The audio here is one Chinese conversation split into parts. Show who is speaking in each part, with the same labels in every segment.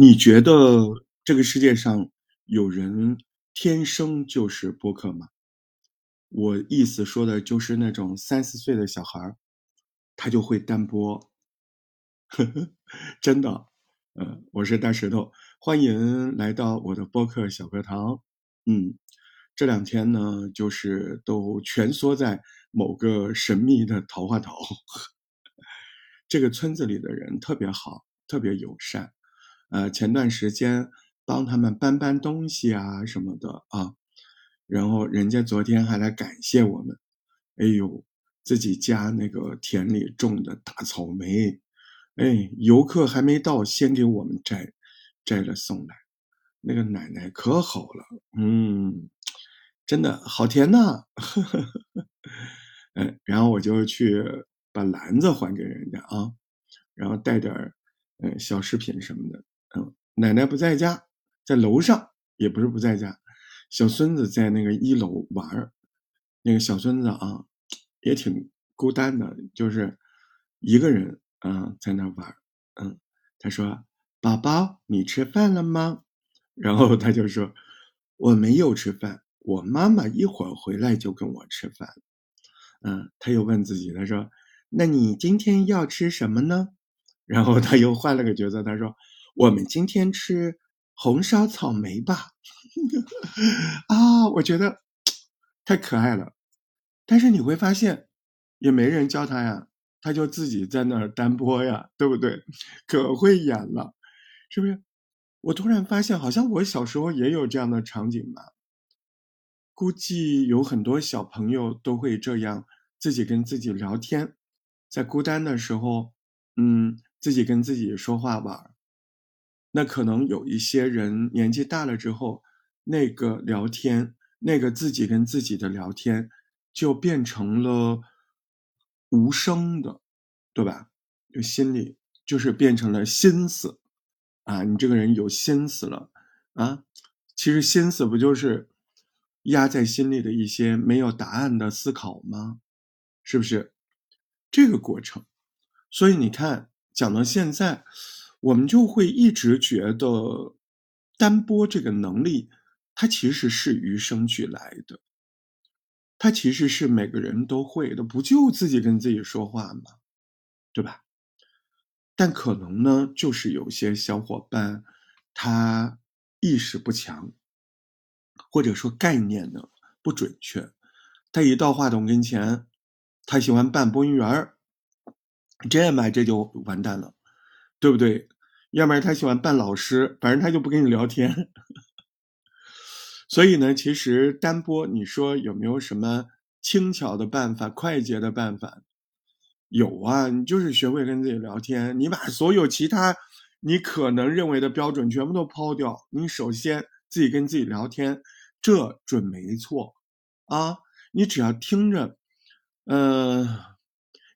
Speaker 1: 你觉得这个世界上有人天生就是播客吗？我意思说的就是那种三四岁的小孩儿，他就会单播，真的。嗯，我是大石头，欢迎来到我的播客小课堂。嗯，这两天呢，就是都蜷缩在某个神秘的桃花岛。这个村子里的人特别好，特别友善。呃，前段时间帮他们搬搬东西啊什么的啊，然后人家昨天还来感谢我们，哎呦，自己家那个田里种的大草莓，哎，游客还没到，先给我们摘，摘了送来，那个奶奶可好了，嗯，真的好甜呐，嗯，然后我就去把篮子还给人家啊，然后带点儿嗯小食品什么的。嗯，奶奶不在家，在楼上，也不是不在家。小孙子在那个一楼玩儿，那个小孙子啊，也挺孤单的，就是一个人啊在那玩儿。嗯，他说：“宝宝，你吃饭了吗？”然后他就说：“我没有吃饭，我妈妈一会儿回来就跟我吃饭。”嗯，他又问自己，他说：“那你今天要吃什么呢？”然后他又换了个角色，他说。我们今天吃红烧草莓吧，啊，我觉得太可爱了。但是你会发现，也没人教他呀，他就自己在那儿单播呀，对不对？可会演了，是不是？我突然发现，好像我小时候也有这样的场景吧。估计有很多小朋友都会这样，自己跟自己聊天，在孤单的时候，嗯，自己跟自己说话玩。那可能有一些人年纪大了之后，那个聊天，那个自己跟自己的聊天，就变成了无声的，对吧？就心里就是变成了心思，啊，你这个人有心思了啊。其实心思不就是压在心里的一些没有答案的思考吗？是不是这个过程？所以你看，讲到现在。我们就会一直觉得单播这个能力，它其实是与生俱来的，它其实是每个人都会的，不就自己跟自己说话吗？对吧？但可能呢，就是有些小伙伴他意识不强，或者说概念呢不准确，他一到话筒跟前，他喜欢扮播音员儿，这样吧，这就完蛋了。对不对？要不然他喜欢扮老师，反正他就不跟你聊天。所以呢，其实单播，你说有没有什么轻巧的办法、快捷的办法？有啊，你就是学会跟自己聊天。你把所有其他你可能认为的标准全部都抛掉，你首先自己跟自己聊天，这准没错啊。你只要听着，嗯，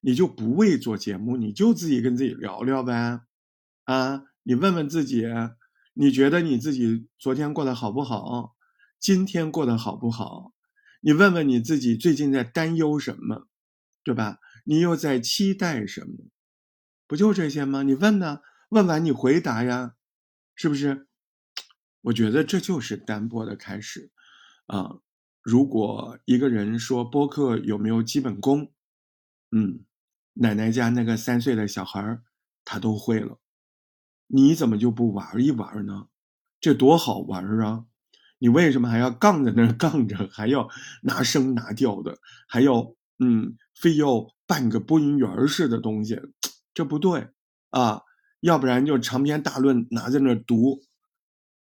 Speaker 1: 你就不为做节目，你就自己跟自己聊聊呗。啊，你问问自己，你觉得你自己昨天过得好不好？今天过得好不好？你问问你自己最近在担忧什么，对吧？你又在期待什么？不就这些吗？你问呢？问完你回答呀，是不是？我觉得这就是单播的开始啊。如果一个人说播客有没有基本功，嗯，奶奶家那个三岁的小孩他都会了。你怎么就不玩一玩呢？这多好玩啊！你为什么还要杠在那 杠着，还要拿声拿调的，还要嗯，非要扮个播音员似的东西？这不对啊！要不然就长篇大论拿在那读，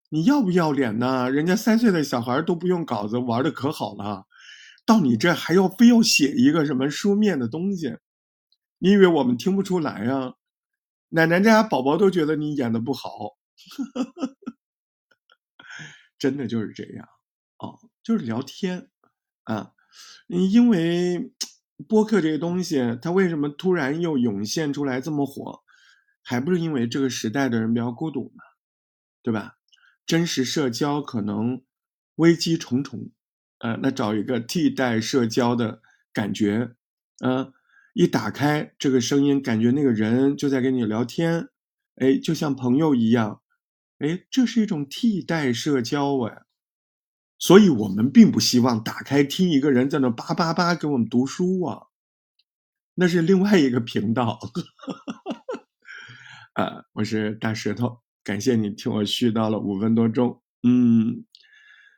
Speaker 1: 你要不要脸呢？人家三岁的小孩都不用稿子，玩的可好了，到你这还要非要写一个什么书面的东西？你以为我们听不出来啊？奶奶家宝宝都觉得你演的不好，真的就是这样哦，就是聊天啊。因为播客这个东西，它为什么突然又涌现出来这么火，还不是因为这个时代的人比较孤独嘛，对吧？真实社交可能危机重重，呃，那找一个替代社交的感觉，嗯。一打开这个声音，感觉那个人就在跟你聊天，哎，就像朋友一样，哎，这是一种替代社交哎，所以我们并不希望打开听一个人在那叭叭叭给我们读书啊，那是另外一个频道。啊，我是大石头，感谢你听我絮叨了五分多钟。嗯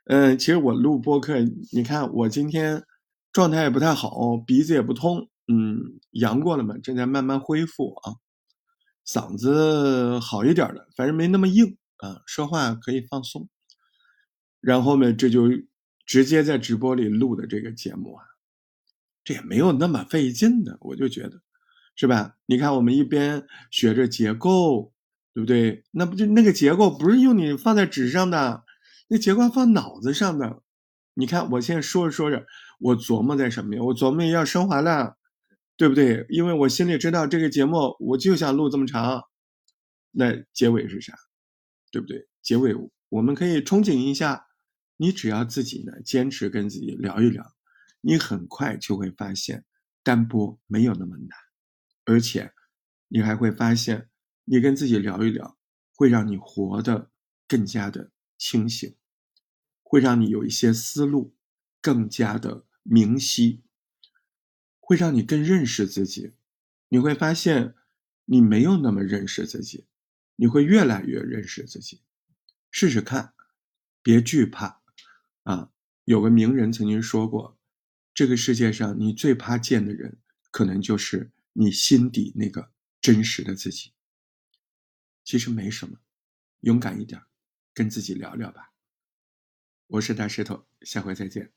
Speaker 1: 嗯，其实我录播客，你看我今天状态也不太好，鼻子也不通，嗯，阳过了嘛，正在慢慢恢复啊，嗓子好一点了，反正没那么硬啊，说话可以放松。然后呢，这就直接在直播里录的这个节目啊，这也没有那么费劲的，我就觉得。是吧？你看，我们一边学着结构，对不对？那不就那个结构不是用你放在纸上的，那结构放脑子上的。你看，我现在说着说着，我琢磨在什么呀？我琢磨要升华了，对不对？因为我心里知道这个节目我就想录这么长，那结尾是啥？对不对？结尾我们可以憧憬一下，你只要自己呢坚持跟自己聊一聊，你很快就会发现单播没有那么难。而且，你还会发现，你跟自己聊一聊，会让你活得更加的清醒，会让你有一些思路更加的明晰，会让你更认识自己。你会发现，你没有那么认识自己，你会越来越认识自己。试试看，别惧怕啊！有个名人曾经说过，这个世界上你最怕见的人，可能就是。你心底那个真实的自己，其实没什么，勇敢一点，跟自己聊聊吧。我是大石头，下回再见。